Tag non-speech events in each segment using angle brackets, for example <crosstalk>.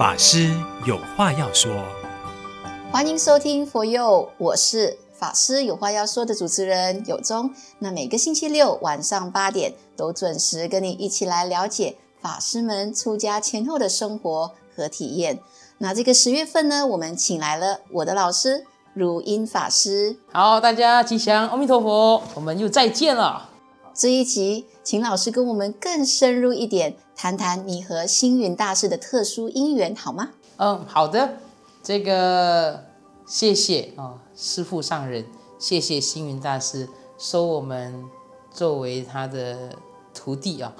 法师有话要说，欢迎收听佛佑，我是法师有话要说的主持人有宗。那每个星期六晚上八点都准时跟你一起来了解法师们出家前后的生活和体验。那这个十月份呢，我们请来了我的老师如音法师。好，大家吉祥，阿弥陀佛，我们又再见了。这一集，请老师跟我们更深入一点，谈谈你和星云大师的特殊因缘，好吗？嗯，好的。这个谢谢啊、哦，师父上人，谢谢星云大师收我们作为他的徒弟啊。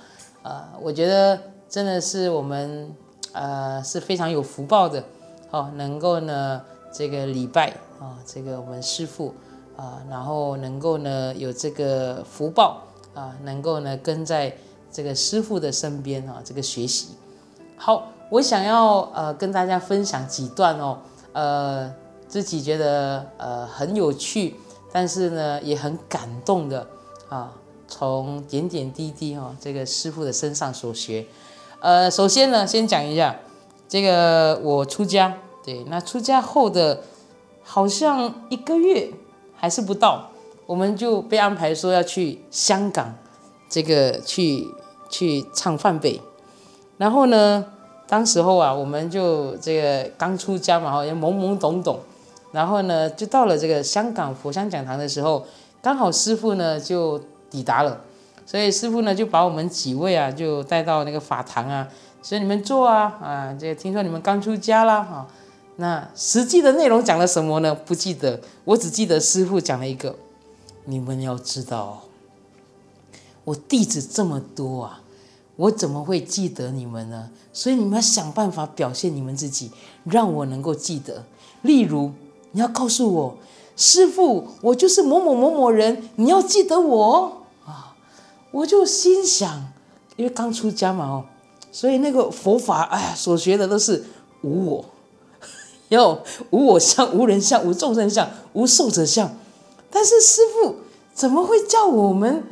呃，我觉得真的是我们呃是非常有福报的，哦，能够呢这个礼拜啊、哦，这个我们师父啊、然后能够呢有这个福报。啊，能够呢跟在这个师傅的身边啊，这个学习。好，我想要呃跟大家分享几段哦，呃自己觉得呃很有趣，但是呢也很感动的啊，从点点滴滴哈这个师傅的身上所学。呃，首先呢先讲一下这个我出家，对，那出家后的好像一个月还是不到。我们就被安排说要去香港，这个去去唱梵呗，然后呢，当时候啊，我们就这个刚出家嘛，好像懵懵懂懂，然后呢，就到了这个香港佛香讲堂的时候，刚好师傅呢就抵达了，所以师傅呢就把我们几位啊就带到那个法堂啊，所以你们坐啊啊，这个听说你们刚出家啦啊，那实际的内容讲了什么呢？不记得，我只记得师傅讲了一个。你们要知道，我弟子这么多啊，我怎么会记得你们呢？所以你们要想办法表现你们自己，让我能够记得。例如，你要告诉我，师傅，我就是某某某某人，你要记得我啊！我就心想，因为刚出家嘛哦，所以那个佛法，哎呀，所学的都是无我，<laughs> 要无我相、无人相、无众生相、无寿者相。但是师傅怎么会叫我们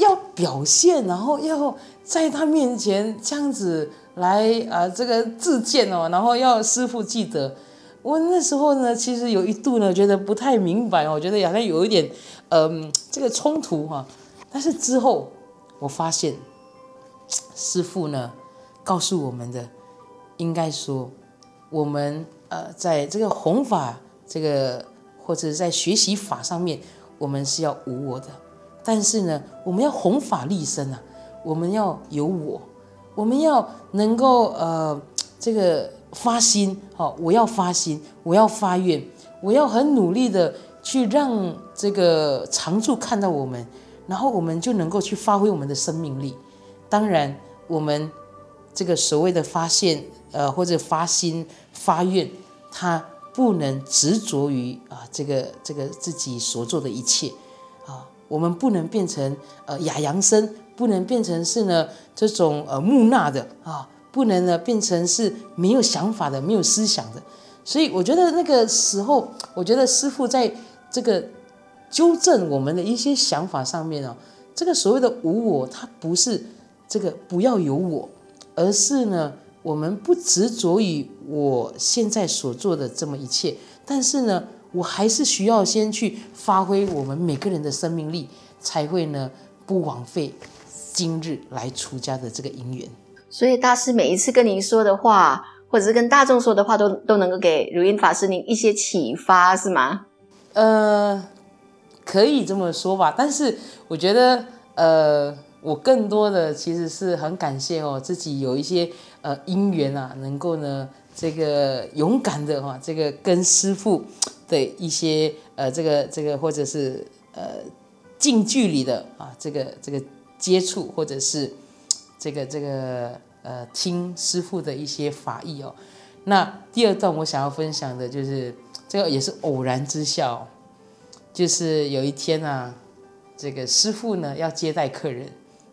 要表现，然后要在他面前这样子来啊、呃，这个自荐哦，然后要师傅记得。我那时候呢，其实有一度呢，觉得不太明白，我觉得好像有一点嗯、这个冲突哈。但是之后我发现，师傅呢告诉我们的，应该说我们呃，在这个弘法这个。或者在学习法上面，我们是要无我的，但是呢，我们要弘法利生啊，我们要有我，我们要能够呃 <tsk> 这个发心，好，我要发心，我要发愿，我要很努力的去让这个常住看到我们，然后我们就能够去发挥我们的生命力。当然，我们这个所谓的发现，呃，或者发心发愿，它。不能执着于啊，这个这个自己所做的一切，我们不能变成呃哑阳生，不能变成是呢这种呃木讷的啊，不能呢变成是没有想法的、没有思想的。所以我觉得那个时候，我觉得师父在这个纠正我们的一些想法上面啊，这个所谓的无我，它不是这个不要有我，而是呢。我们不执着于我现在所做的这么一切，但是呢，我还是需要先去发挥我们每个人的生命力，才会呢不枉费今日来出家的这个因缘。所以大师每一次跟您说的话，或者是跟大众说的话，都都能够给如音法师您一些启发，是吗？呃，可以这么说吧。但是我觉得，呃。我更多的其实是很感谢哦，自己有一些呃因缘啊，能够呢这个勇敢的哈，这个跟师傅的一些呃这个这个或者是呃近距离的啊这个这个接触，或者是这个这个呃听师傅的一些法义哦。那第二段我想要分享的就是这个也是偶然之下哦，就是有一天啊，这个师傅呢要接待客人。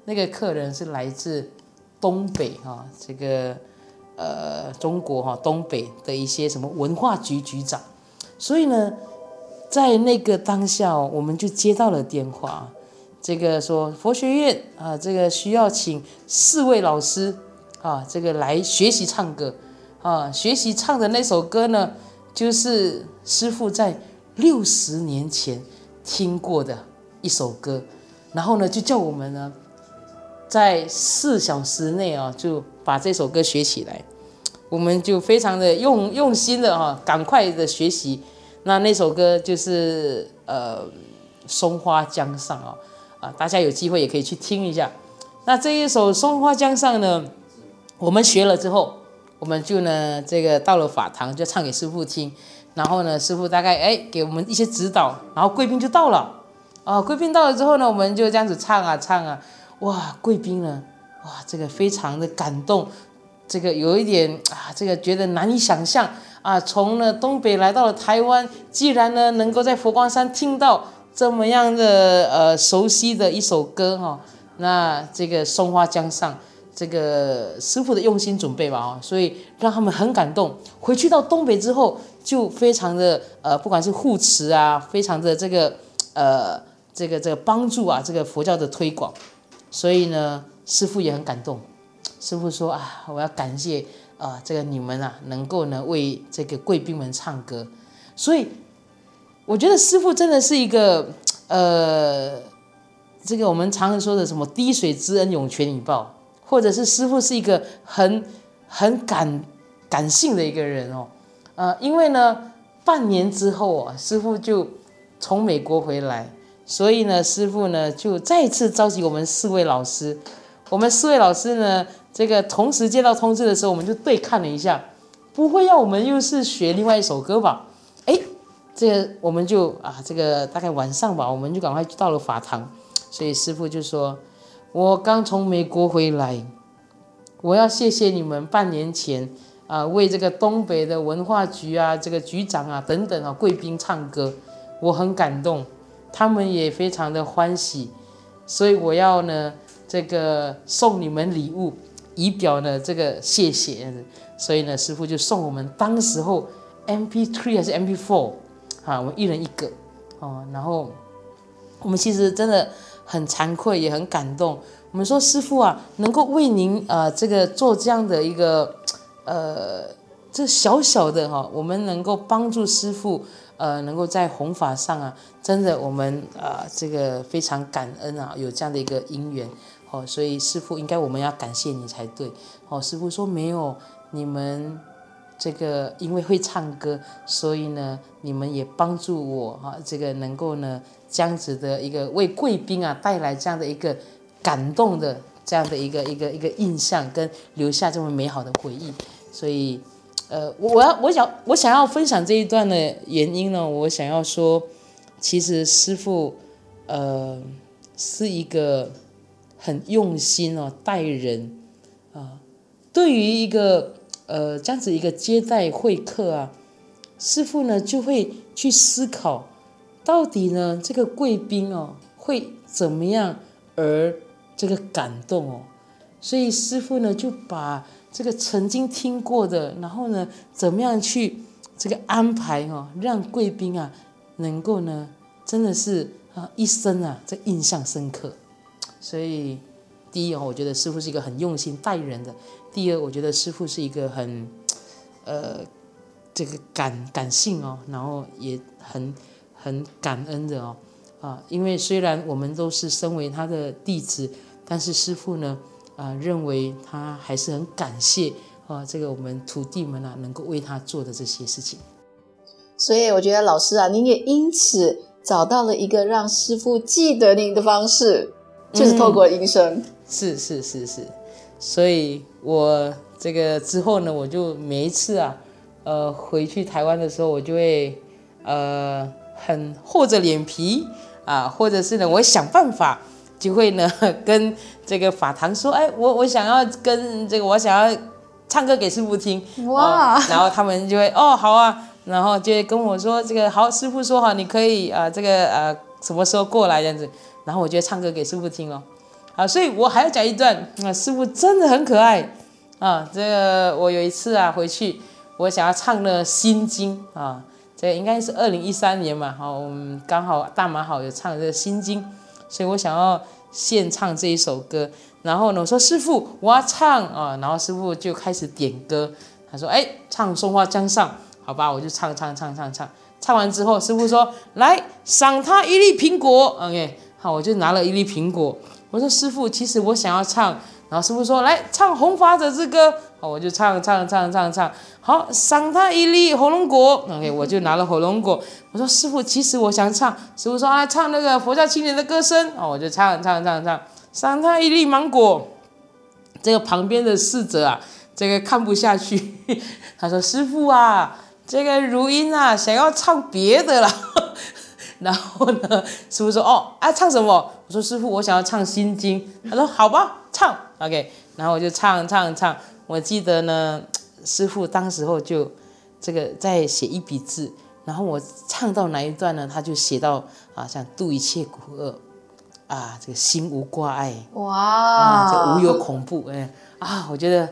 那个客人是来自东北哈，这个呃中国哈东北的一些什么文化局局长，所以呢，在那个当下，我们就接到了电话，这个说佛学院啊，这个需要请四位老师啊，这个来学习唱歌啊，学习唱的那首歌呢，就是师傅在六十年前听过的一首歌，然后呢，就叫我们呢，在四小时内啊，就把这首歌学起来。我们就非常的用用心的哈，赶快的学习。那那首歌就是呃，松花江上啊，啊，大家有机会也可以去听一下。那这一首松花江上呢，我们学了之后，我们就呢这个到了法堂就唱给师父听。然后呢，师父大概哎给我们一些指导，然后贵宾就到了啊。贵宾到了之后呢，我们就这样子唱啊唱啊，哇，贵宾呢，哇，这个非常的感动。这个有一点啊，这个觉得难以想象啊，从呢东北来到了台湾，既然呢能够在佛光山听到这么样的呃熟悉的一首歌哈，那这个松花江上，这个师傅的用心准备吧啊，所以让他们很感动。回去到东北之后，就非常的呃，不管是护持啊，非常的这个呃这个这个帮助啊，这个佛教的推广，所以呢，师父也很感动。师父说啊，我要感谢啊、这个你们啊，能够呢为这个贵宾们唱歌，所以我觉得师父真的是一个呃，这个我们常常说的什么滴水之恩涌泉以报，或者是师父是一个很很感感性的一个人哦，呃，因为呢半年之后啊，师父就从美国回来，所以呢师父呢就再次召集我们四位老师，我们四位老师呢。这个同时接到通知的时候，我们就对看了一下，不会要我们又是学另外一首歌吧？哎，这个我们就啊，这个大概晚上吧，我们就赶快到了法堂。所以师傅就说：“我刚从美国回来，我要谢谢你们半年前啊，为这个东北的文化局啊，这个局长啊等等啊贵宾唱歌，我很感动，他们也非常的欢喜，所以我要呢这个送你们礼物。”以表呢这个谢谢，所以呢师傅就送我们当时候 M P three 还是 M P four，啊，我们一人一个哦。然后我们其实真的很惭愧，也很感动。我们说师傅啊，能够为您呃这个做这样的一个呃这小小的哈，我们能够帮助师傅呃能够在弘法上啊，真的我们啊这个非常感恩啊，有这样的一个因缘。哦，所以师父应该我们要感谢你才对。哦，师父说没有你们这个，因为会唱歌，所以呢，你们也帮助我哈，这个能够呢这样子的一个为贵宾啊带来这样的一个感动的这样的一个一个一个印象，跟留下这么美好的回忆。所以，呃，我我要我想我想要分享这一段的原因呢，我想要说，其实师傅呃是一个。很用心哦，待人啊，对于一个呃这样子一个接待会客啊，师傅呢就会去思考，到底呢这个贵宾哦会怎么样而这个感动哦，所以师傅呢就把这个曾经听过的，然后呢怎么样去这个安排哦，让贵宾啊能够呢真的是啊一生啊这印象深刻。所以，第一哦，我觉得师父是一个很用心待人的；第二，我觉得师父是一个很，呃，这个感感性哦，然后也很很感恩的哦，啊，因为虽然我们都是身为他的弟子，但是师父呢，啊，认为他还是很感谢啊，这个我们徒弟们啊，能够为他做的这些事情。所以，我觉得老师啊，您也因此找到了一个让师傅记得您的方式。就是透过音声，是是是是，所以我这个之后呢，我就每一次啊，呃，回去台湾的时候，我就会呃很厚着脸皮啊，或者是呢，我想办法，就会呢 <laughs> 跟这个法堂说，哎，我我想要跟这个我想要唱歌给师傅听，哇，然后他们就会哦好啊，然后就会跟我说这个好，师傅说好，你可以啊这个呃什么时候过来这样子。然后我就唱歌给师傅听哦，啊，所以我还要讲一段啊，师傅真的很可爱。啊。这个我有一次啊回去，我想要唱了《心经》啊，这个应该是二零一三年嘛，好，我们刚好大马好有唱这个《心经》，所以我想要献唱这一首歌。然后呢，我说师傅我要唱啊，然后师傅就开始点歌，他说：“哎，唱松花江上，好吧，我就唱唱唱唱唱。唱完之后，师傅说：来赏他一粒苹果。OK，好，我就拿了一粒苹果。我说：师傅，其实我想要唱。然后师傅说：来唱《弘法者之歌》。好，我就唱唱唱唱唱。好，赏他一粒火龙果。OK，我就拿了火龙果。我说：师傅，其实我想唱。师傅说：啊，唱那个佛教青年的歌声。哦，我就唱唱唱唱。赏他一粒芒果。这个旁边的侍者啊。这个看不下去，<laughs> 他说：“师傅啊，这个如音啊，想要唱别的了。<laughs> ”然后呢，师傅说：“哦，啊，唱什么？”我说：“师傅，我想要唱心经。”他说：“好吧，唱。”OK，然后我就唱唱唱。我记得呢，<tsk> 师傅当时候就这个在写一笔字，然后我唱到哪一段呢，他就写到啊，像度一切苦厄啊，这个心无挂碍，哇，啊，这无有恐怖，哎啊，我觉得。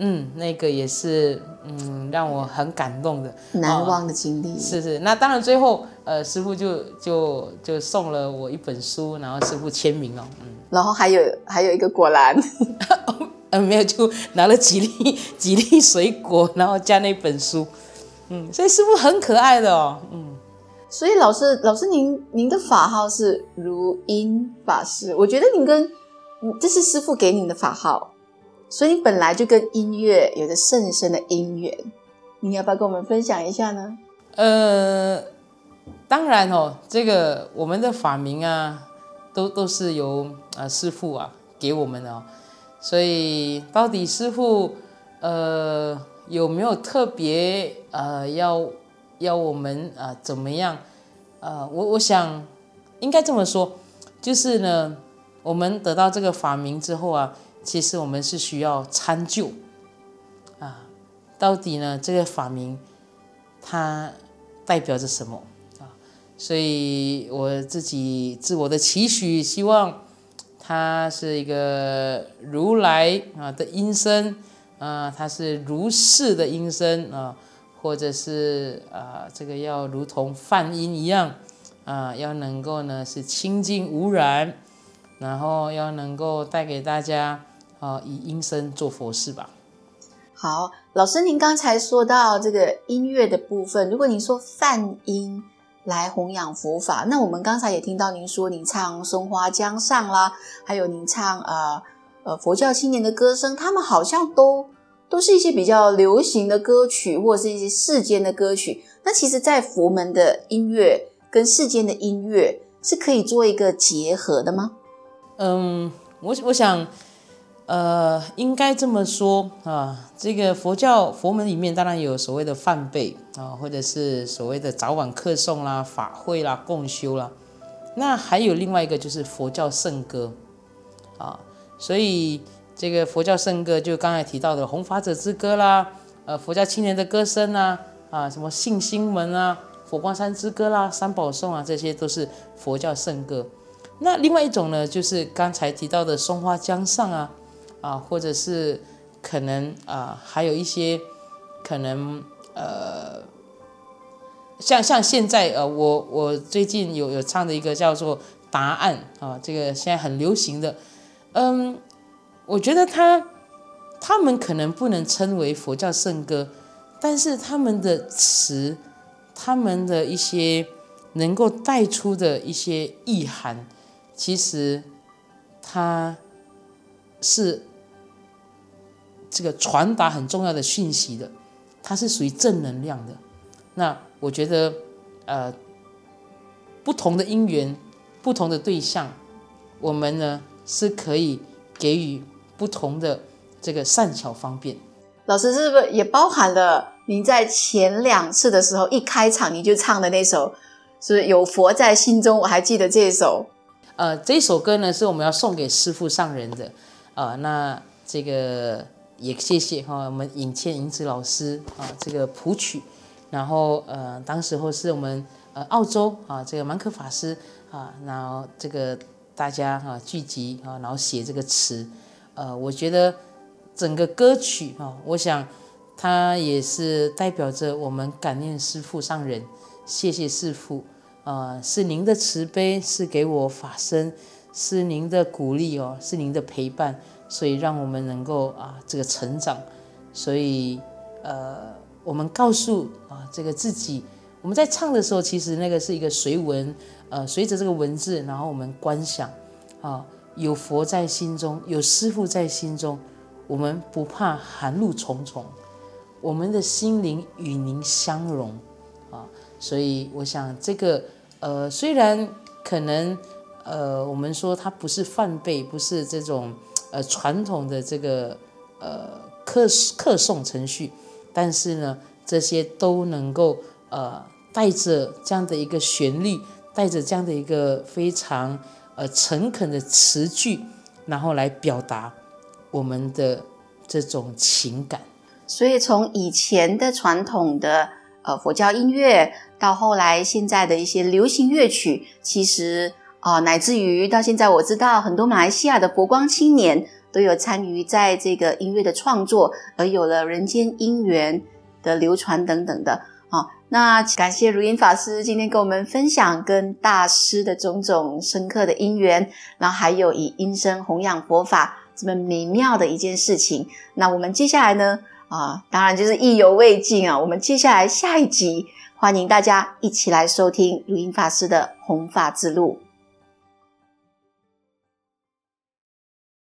嗯，那个也是，嗯，让我很感动的，难忘的经历。哦、是是，那当然最后，呃，师傅就就就送了我一本书，然后师傅签名了，嗯，然后还有还有一个果篮，<laughs> <laughs> 呃，没有，就拿了几粒几粒水果，然后加那本书，嗯，所以师傅很可爱的哦，嗯，所以老师老师您您的法号是如音法师，我觉得您跟这是师傅给您的法号。所以你本来就跟音乐有着甚深的因缘，你要不要跟我们分享一下呢？呃，当然哦，这个我们的法名啊，都都是由啊、呃、师傅啊给我们的哦。所以到底师傅呃有没有特别呃要要我们啊、怎么样？呃，我我想应该这么说，就是呢，我们得到这个法名之后啊。其实我们是需要参究啊，到底呢这个法名它代表着什么啊？所以我自己自我的期许，希望它是一个如来啊的音声啊，它是如是的音声啊，或者是啊这个要如同梵音一样啊，要能够呢是清净无染，然后要能够带给大家。啊，以音声做佛事吧。好，老师，您刚才说到这个音乐的部分，如果您说梵音来弘扬佛法，那我们刚才也听到您说，您唱松花江上啦，还有您唱呃呃佛教青年的歌声，他们好像都都是一些比较流行的歌曲，或者是一些世间的歌曲。那其实，在佛门的音乐跟世间的音乐是可以做一个结合的吗？嗯，我我想。呃，应该这么说啊，这个佛教佛门里面当然有所谓的梵呗啊，或者是所谓的早晚课诵啦、法会啦、共修啦，那还有另外一个就是佛教圣歌啊，所以这个佛教圣歌就刚才提到的《弘法者之歌》啦，呃，佛教青年的歌声啊，啊，什么信心门啊、佛光山之歌啦、三宝颂啊，这些都是佛教圣歌。那另外一种呢，就是刚才提到的松花江上啊。啊，或者是可能啊，还有一些可能呃，像像现在呃，我我最近有有唱的一个叫做答案啊，这个现在很流行的，嗯，我觉得他他们可能不能称为佛教圣歌，但是他们的词，他们的一些能够带出的一些意涵，其实它是。这个传达很重要的讯息的，它是属于正能量的。那我觉得，呃，不同的因缘，不同的对象，我们呢是可以给予不同的这个善巧方便。老师是不是也包含了您在前两次的时候一开场你就唱的那首，是是有佛在心中？我还记得这首。呃，这首歌呢是我们要送给师父上人的。啊、呃，那这个。也谢谢哈，我们尹倩银子老师啊，这个谱曲，然后呃，当时候是我们呃澳洲啊，这个曼可法师啊，然后这个大家哈聚集啊，然后写这个词，呃，我觉得整个歌曲哈，我想它也是代表着我们感念师父上人，谢谢师父啊，是您的慈悲，是给我法身，是您的鼓励哦，是您的陪伴。所以让我们能够啊这个成长，所以呃，我们告诉啊这个自己，我们在唱的时候，其实那个是一个随文，呃，随着这个文字，然后我们观想啊，有佛在心中，有师父在心中，我们不怕寒露重重，我们的心灵与您相融啊，所以我想这个呃，虽然可能呃，我们说它不是梵呗，不是这种呃传统的这个呃课课诵程序。但是呢，这些都能够呃带着这样的一个旋律，带着这样的一个非常呃诚恳的词句，然后来表达我们的这种情感。所以从以前的传统的呃佛教音乐，到后来现在的一些流行乐曲，其实啊、乃至于到现在，我知道很多马来西亚的佛光青年。都有参与在这个音乐的创作，而有了人间姻缘的流传等等的。好，那感谢如音法师今天跟我们分享跟大师的种种深刻的因缘，然后还有以音声弘扬佛法这么美妙的一件事情。那我们接下来呢？啊，当然就是意犹未尽啊！我们接下来下一集，欢迎大家一起来收听如音法师的弘法之路。